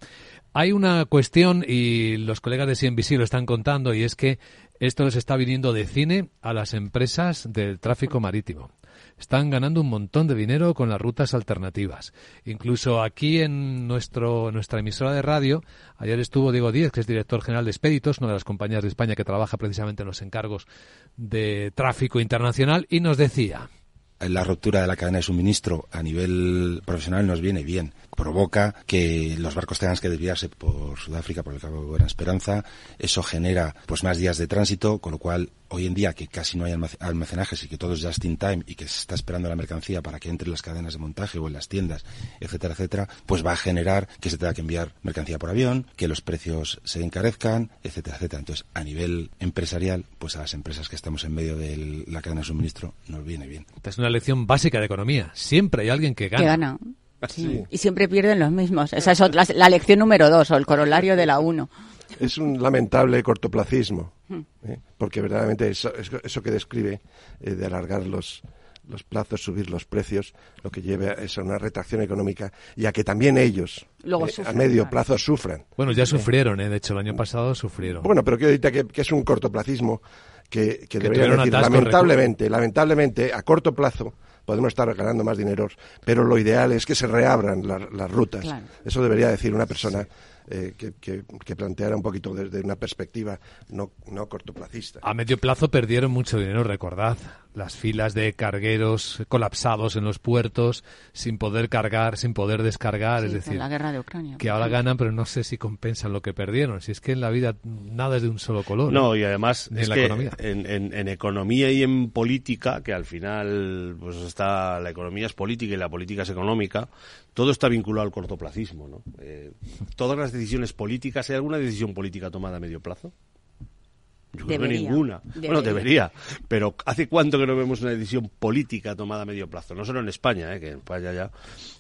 S1: Hay una cuestión, y los colegas de CNBC lo están contando, y es que esto les está viniendo de cine a las empresas del tráfico marítimo están ganando un montón de dinero con las rutas alternativas. Incluso aquí en nuestro, nuestra emisora de radio, ayer estuvo Diego Díez, que es director general de Expeditos, una de las compañías de España que trabaja precisamente en los encargos de tráfico internacional, y nos decía
S14: la ruptura de la cadena de suministro a nivel profesional nos viene bien. Provoca que los barcos tengan que desviarse por Sudáfrica, por el Cabo de Buena Esperanza. Eso genera pues más días de tránsito, con lo cual hoy en día que casi no hay almacenajes y que todo es just in time y que se está esperando la mercancía para que entre en las cadenas de montaje o en las tiendas, etcétera, etcétera, pues va a generar que se tenga que enviar mercancía por avión, que los precios se encarezcan, etcétera, etcétera. Entonces, a nivel empresarial, pues a las empresas que estamos en medio de la cadena de suministro nos viene bien.
S1: Es una lección básica de economía. Siempre hay alguien que gana.
S10: Que gana. Y siempre pierden los mismos. Esa es otra, la lección número dos o el corolario de la uno
S12: es un lamentable cortoplacismo, hmm. ¿eh? porque verdaderamente eso, eso, que describe eh, de alargar los, los plazos, subir los precios, lo que lleve a una retracción económica y a que también ellos eh, a medio plazo sufran.
S1: Bueno, ya sufrieron, ¿eh? de hecho el año pasado sufrieron.
S12: Bueno, pero quiero decirte que, es un cortoplacismo que, que, debería decir, lamentablemente, lamentablemente, a corto plazo podemos estar ganando más dinero, pero lo ideal es que se reabran las rutas. Eso debería decir una persona eh, que, que, planteara un poquito desde una perspectiva no, no cortoplacista.
S1: A medio plazo perdieron mucho dinero, recordad las filas de cargueros colapsados en los puertos, sin poder cargar, sin poder descargar. es decir,
S10: la guerra de Ucrania.
S1: Que ahora ganan, pero no sé si compensan lo que perdieron. Si es que en la vida nada es de un solo color.
S11: No, y además en, la economía. En, economía y en política, que al final pues está la economía es política y la política es económica, todo está vinculado al cortoplacismo. ¿no? Eh, todas las decisiones políticas, ¿hay alguna decisión política tomada a medio plazo? Yo creo que ninguna. Bueno, debería. Pero ¿hace cuánto que no vemos una decisión política tomada a medio plazo? No solo en España, ¿eh? que en España ya,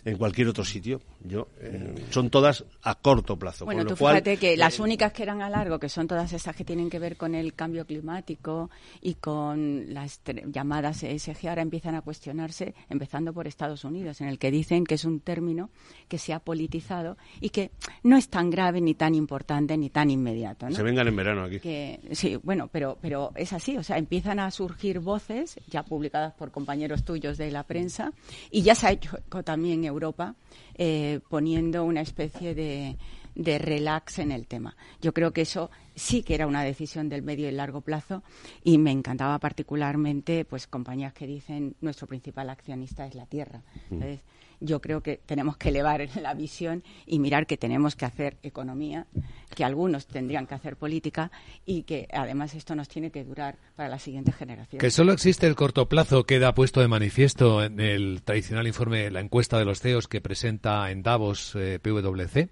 S11: en cualquier otro sitio. Yo, eh, son todas a corto plazo.
S10: Bueno, tú fíjate que las únicas que eran a largo, que son todas esas que tienen que ver con el cambio climático y con las llamadas ESG, ahora empiezan a cuestionarse, empezando por Estados Unidos, en el que dicen que es un término que se ha politizado y que no es tan grave, ni tan importante, ni tan inmediato.
S11: Se vengan en verano aquí.
S10: Que, sí, bueno, pero, pero es así, o sea, empiezan a surgir voces ya publicadas por compañeros tuyos de la prensa y ya se ha hecho también en Europa eh, poniendo una especie de, de relax en el tema. Yo creo que eso sí que era una decisión del medio y largo plazo y me encantaba particularmente pues compañías que dicen nuestro principal accionista es la tierra. Mm. Entonces, yo creo que tenemos que elevar [laughs] la visión y mirar que tenemos que hacer economía, que algunos tendrían que hacer política y que además esto nos tiene que durar para la siguiente generación.
S1: Que solo existe el corto plazo queda puesto de manifiesto en el tradicional informe, la encuesta de los CEOs que presenta en Davos eh, PwC.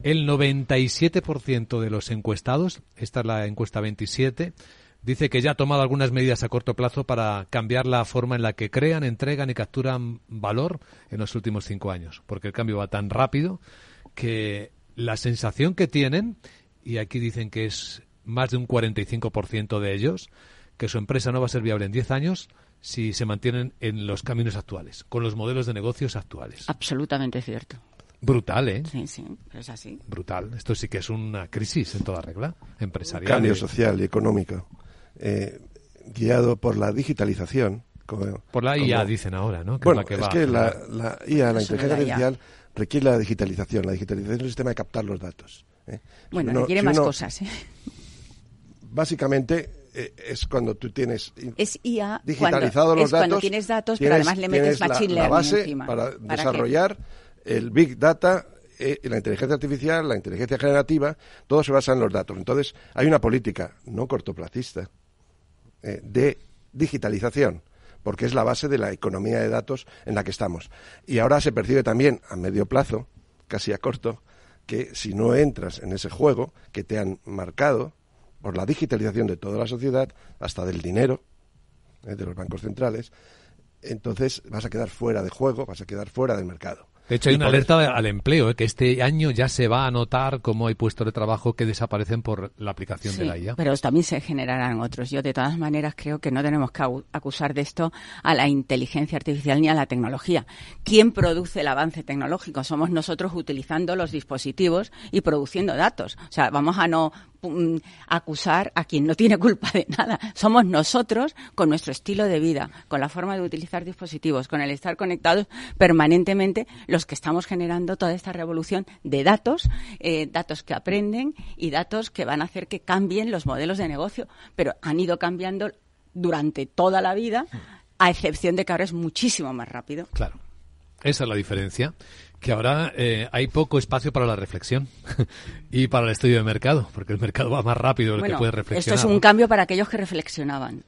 S1: El 97% de los encuestados, esta es la encuesta 27, dice que ya ha tomado algunas medidas a corto plazo para cambiar la forma en la que crean, entregan y capturan valor en los últimos cinco años, porque el cambio va tan rápido que la sensación que tienen, y aquí dicen que es más de un 45% de ellos, que su empresa no va a ser viable en 10 años si se mantienen en los caminos actuales, con los modelos de negocios actuales.
S10: Absolutamente cierto.
S1: Brutal, ¿eh?
S10: Sí, sí, es así.
S1: Brutal. Esto sí que es una crisis en toda regla empresarial.
S12: cambio social y económico. Eh, guiado por la digitalización.
S1: por la IA, dicen ahora, ¿no?
S12: bueno, es, que, la, IA, la inteligencia artificial, requiere la digitalización. La digitalización es el sistema de captar los datos. ¿eh?
S10: Bueno, requiere más cosas. ¿eh?
S12: Básicamente, es cuando tú tienes
S10: es IA
S12: digitalizados
S10: los
S12: datos.
S10: Cuando tienes datos, pero además le metes machine
S12: la, base para, desarrollar el Big Data la inteligencia artificial, la inteligencia generativa, todo se basa en los datos. Entonces, hay una política no cortoplacista eh, de digitalización, porque es la base de la economía de datos en la que estamos. Y ahora se percibe también a medio plazo, casi a corto, que si no entras en ese juego que te han marcado por la digitalización de toda la sociedad, hasta del dinero, eh, de los bancos centrales, entonces vas a quedar fuera de juego, vas a quedar fuera del mercado.
S1: De hecho, hay una alerta al empleo, ¿eh? que este año ya se va a notar cómo hay puestos de trabajo que desaparecen por la aplicación de la IA.
S10: Pero también se generarán otros. Yo, de todas maneras, creo que no tenemos que acusar de esto a la inteligencia artificial ni a la tecnología. ¿Quién produce el avance tecnológico? Somos nosotros utilizando los dispositivos y produciendo datos. O sea, vamos a no acusar a quien no tiene culpa de nada. Somos nosotros con nuestro estilo de vida, con la forma de utilizar dispositivos, con el estar conectados permanentemente, los que estamos generando toda esta revolución de datos, eh, datos que aprenden y datos que van a hacer que cambien los modelos de negocio, pero han ido cambiando durante toda la vida, a excepción de que ahora es muchísimo más rápido.
S1: Claro. Esa es la diferencia que ahora eh, hay poco espacio para la reflexión [laughs] y para el estudio de mercado, porque el mercado va más rápido de lo que puede reflexionar.
S10: Esto es un cambio para aquellos que reflexionaban.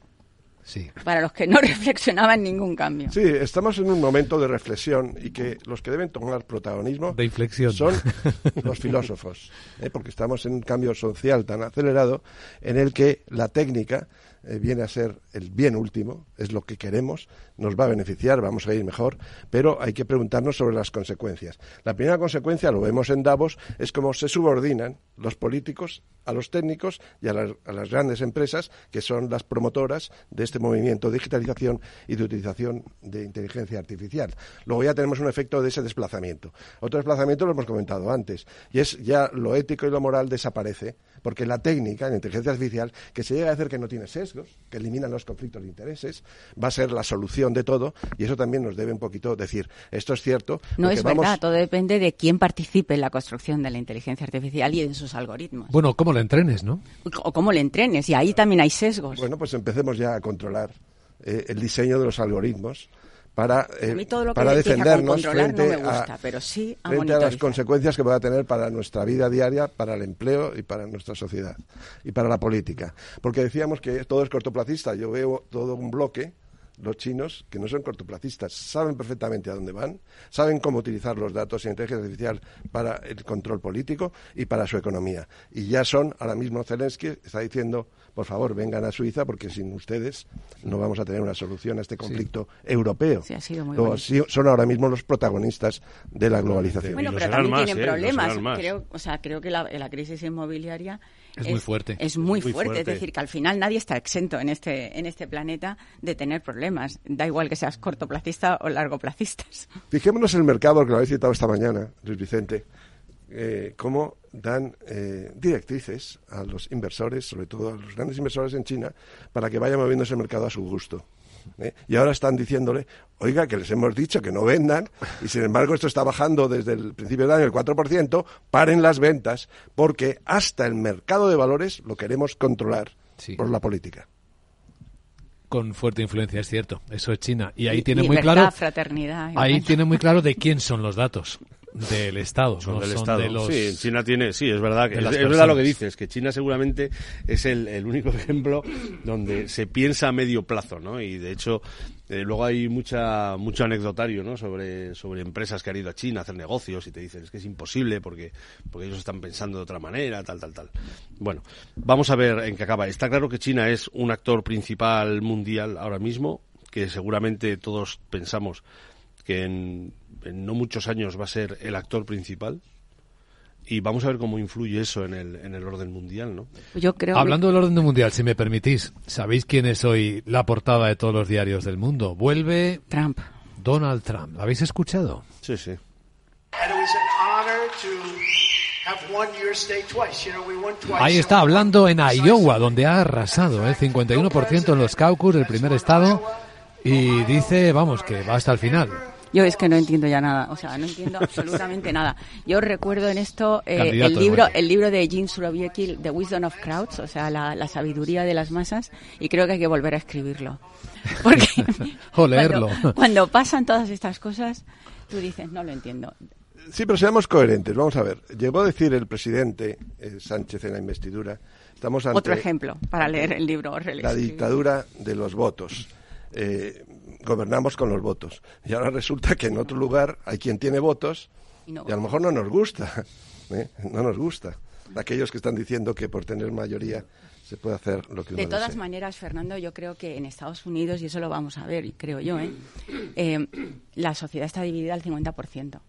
S10: Sí. Para los que no [laughs] reflexionaban ningún cambio.
S12: Sí, estamos en un momento de reflexión y que los que deben tomar protagonismo
S1: de inflexión.
S12: son [laughs] los filósofos, ¿eh? porque estamos en un cambio social tan acelerado en el que la técnica eh, viene a ser el bien último, es lo que queremos, nos va a beneficiar, vamos a ir mejor, pero hay que preguntarnos sobre las consecuencias. La primera consecuencia, lo vemos en Davos, es cómo se subordinan los políticos a los técnicos y a las, a las grandes empresas que son las promotoras de este movimiento de digitalización y de utilización de inteligencia artificial. Luego ya tenemos un efecto de ese desplazamiento. Otro desplazamiento lo hemos comentado antes, y es ya lo ético y lo moral desaparece, porque la técnica, la inteligencia artificial, que se llega a decir que no tiene sesgos, que eliminan los conflictos de intereses, va a ser la solución de todo, y eso también nos debe un poquito decir, esto es cierto.
S10: No es
S12: vamos-
S10: verdad, todo depende de quién participe en la construcción de la inteligencia artificial y en sus algoritmos.
S1: Bueno, cómo lo entrenes, ¿no?
S10: O cómo le entrenes, y ahí también hay sesgos.
S12: Bueno, pues empecemos ya a controlar eh, el diseño de los algoritmos para, eh,
S10: a mí todo lo que
S12: para defendernos
S10: controlar no gusta,
S12: a,
S10: pero sí a
S12: frente a las consecuencias que pueda tener para nuestra vida diaria, para el empleo y para nuestra sociedad y para la política. Porque decíamos que todo es cortoplacista. Yo veo todo un bloque los chinos, que no son cortoplacistas, saben perfectamente a dónde van, saben cómo utilizar los datos y la inteligencia artificial para el control político y para su economía. Y ya son, ahora mismo Zelensky está diciendo, por favor, vengan a Suiza porque sin ustedes no vamos a tener una solución a este conflicto europeo.
S10: Sí, ha sido muy
S12: son ahora mismo los protagonistas de la globalización.
S10: Bueno, pero también tienen problemas. Creo, o sea, creo que la, la crisis inmobiliaria
S1: Es muy fuerte.
S10: Es muy,
S1: Muy
S10: fuerte.
S1: fuerte.
S10: Es decir, que al final nadie está exento en este, en este planeta de tener problemas. Da igual que seas cortoplacista o largoplacistas. [laughs]
S12: Fijémonos en el mercado, que lo habéis citado esta mañana, Luis Vicente, eh, cómo dan eh, directrices a los inversores, sobre todo a los grandes inversores en China, para que vayan moviéndose el mercado a su gusto. ¿Eh? Y ahora están diciéndole, oiga, que les hemos dicho que no vendan, y sin embargo esto está bajando desde el principio del año el 4%, paren las ventas, porque hasta el mercado de valores lo queremos controlar por la política.
S1: Con fuerte influencia, es cierto. Eso es China. Y ahí
S10: Y-
S1: tiene muy claro.
S10: fraternidad,
S1: Ahí tiene muy claro de quién son los datos. Del Estado.
S11: Son
S1: no
S11: del
S1: son
S11: Estado.
S1: de los-
S11: Sí, China tiene, sí, es verdad, que es, verdad lo que dices, que China seguramente es el, el único [laughs] ejemplo donde se piensa a medio plazo, ¿no? Y de hecho, eh, luego hay mucha, mucho anecdotario, ¿no? Sobre, sobre empresas que han ido a China a hacer negocios y te dicen es que es imposible porque, porque ellos están pensando de otra manera, tal, tal, tal. Bueno, vamos a ver en qué acaba. Está claro que China es un actor principal mundial ahora mismo, que seguramente todos pensamos que en, en no muchos años va a ser el actor principal. Y vamos a ver cómo influye eso en el, en el orden mundial, ¿no?
S10: Yo creo
S1: Hablando del orden mundial, si me permitís, ¿sabéis quién es hoy la portada de todos los diarios del mundo? Vuelve
S10: Trump.
S1: Donald Trump. ¿Lo habéis escuchado?
S11: Sí, sí.
S1: Ahí está hablando en Iowa, donde ha arrasado el 51% en los caucus, el primer estado, y dice, vamos, que va hasta el final.
S10: Yo es que no entiendo ya nada, o sea, no entiendo [laughs] absolutamente nada. Yo recuerdo en esto eh, el libro, el libro de Jean Surowiecki, The Wisdom of Crowds, o sea, la, la sabiduría de las masas, y creo que hay que volver a escribirlo. [laughs] Porque
S1: o leerlo.
S10: Cuando, cuando pasan todas estas cosas, tú dices, no lo entiendo.
S12: Sí, pero seamos coherentes. Vamos a ver. Llegó a decir el presidente eh, Sánchez en la investidura. Estamos ante
S10: Otro ejemplo para leer el libro. o
S12: la dictadura de los votos. Eh, gobernamos con los votos. Y ahora resulta que en otro lugar hay quien tiene votos
S10: Y no
S12: y a lo mejor no nos gusta. [laughs] ¿eh? No nos gusta. Aquellos que están diciendo que por tener mayoría se puede hacer lo que uno
S10: De todas
S12: desee.
S10: maneras, Fernando, yo creo que en Estados Unidos, y eso lo vamos a ver, creo yo, ¿eh? Eh, la sociedad está dividida al 50%.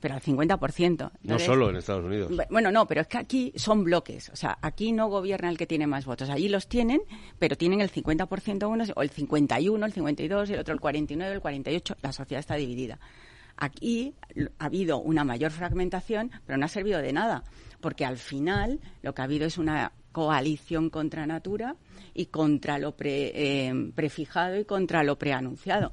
S10: Pero al 50%.
S11: No
S10: Entonces,
S11: solo en Estados Unidos.
S10: Bu- Bueno, no, pero es que aquí son bloques. O sea, aquí no gobierna el que tiene más votos. Allí los tienen, pero tienen el 50% unos, o el 51, el 52, el otro el 49, el 48. La sociedad está dividida. Aquí ha habido una mayor fragmentación, pero no ha servido de nada, porque al final lo que ha habido es una coalición contra Natura y contra lo pre- eh, prefijado y contra lo preanunciado.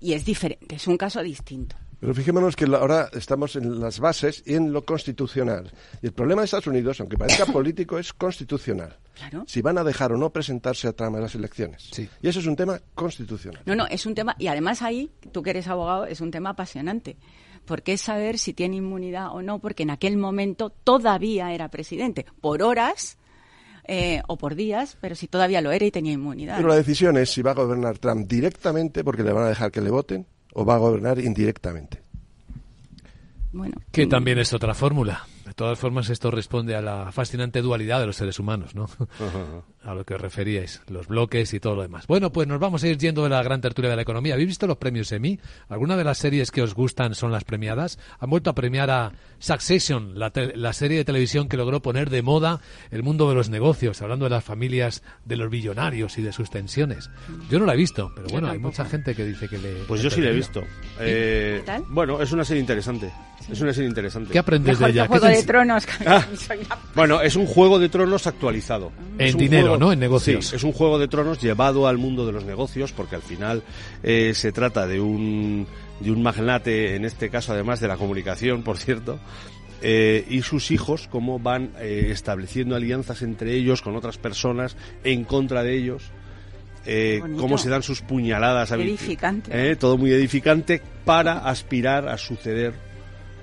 S10: Y es diferente, es un caso distinto.
S12: Pero fijémonos que ahora estamos en las bases y en lo constitucional. Y el problema de Estados Unidos, aunque parezca [coughs] político, es constitucional.
S10: Claro.
S12: Si van a dejar o no presentarse a trama de las elecciones. Y eso es un tema constitucional.
S10: No, no, es un tema, y además ahí, tú que eres abogado, es un tema apasionante, porque es saber si tiene inmunidad o no, porque en aquel momento todavía era presidente, por horas eh, o por días, pero si todavía lo era y tenía inmunidad.
S12: Pero la decisión es si va a gobernar Trump directamente porque le van a dejar que le voten o va a gobernar indirectamente.
S10: Bueno,
S1: Que también es otra fórmula. De todas formas, esto responde a la fascinante dualidad de los seres humanos, ¿no? A lo que os referíais, los bloques y todo lo demás. Bueno, pues nos vamos a ir yendo de la gran tertulia de la economía. ¿Habéis visto los premios Emmy? ¿Alguna de las series que os gustan son las premiadas? Han vuelto a premiar a Succession, la, la serie de televisión que logró poner de moda el mundo de los negocios, hablando de las familias de los billonarios y de sus tensiones. Yo no la he visto, pero bueno, hay mucha gente que dice que le...
S11: Pues yo sí la he visto. Eh, bueno, es una serie interesante. Es una serie interesante.
S1: ¿Qué aprendes de ella?
S10: Juego de Tronos.
S11: Ah, [laughs] bueno, es un Juego de Tronos actualizado.
S1: En dinero, ¿no? En negocios.
S11: Sí, es un Juego de Tronos llevado al mundo de los negocios, porque al final eh, se trata de un, de un magnate, en este caso además de la comunicación, por cierto, eh, y sus hijos, cómo van eh, estableciendo alianzas entre ellos con otras personas en contra de ellos. Eh, cómo se dan sus puñaladas.
S10: Edificante.
S11: todo muy edificante para aspirar a suceder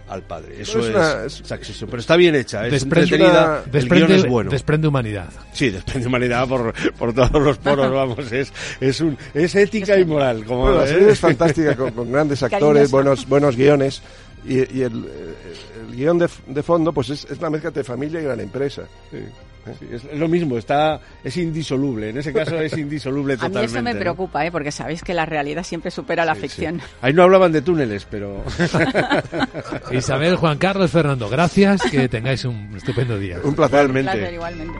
S11: al padre. Eso es, Pero está bien hecha, es
S1: desprende
S11: entretenida,
S1: desprende,
S11: es bueno.
S1: Desprende humanidad.
S11: Sí, desprende humanidad por, por todos los poros, vamos. Es, es, un, es ética y moral. Como,
S12: la serie es fantástica, con, grandes actores, buenos, buenos guiones. Y, y el, el, guion de, de, fondo pues es, es la mezcla de familia y gran empresa.
S11: Sí es, lo mismo, está es indisoluble. En ese caso es indisoluble totalmente. [laughs]
S10: A mí eso me preocupa, ¿eh? porque sabéis que la realidad siempre supera la ficción.
S11: Ahí no hablaban de túneles, pero... [laughs]
S1: Isabel, Juan Carlos, Fernando, gracias. Que tengáis un estupendo día.
S12: Un placer.
S10: Un placer igualmente.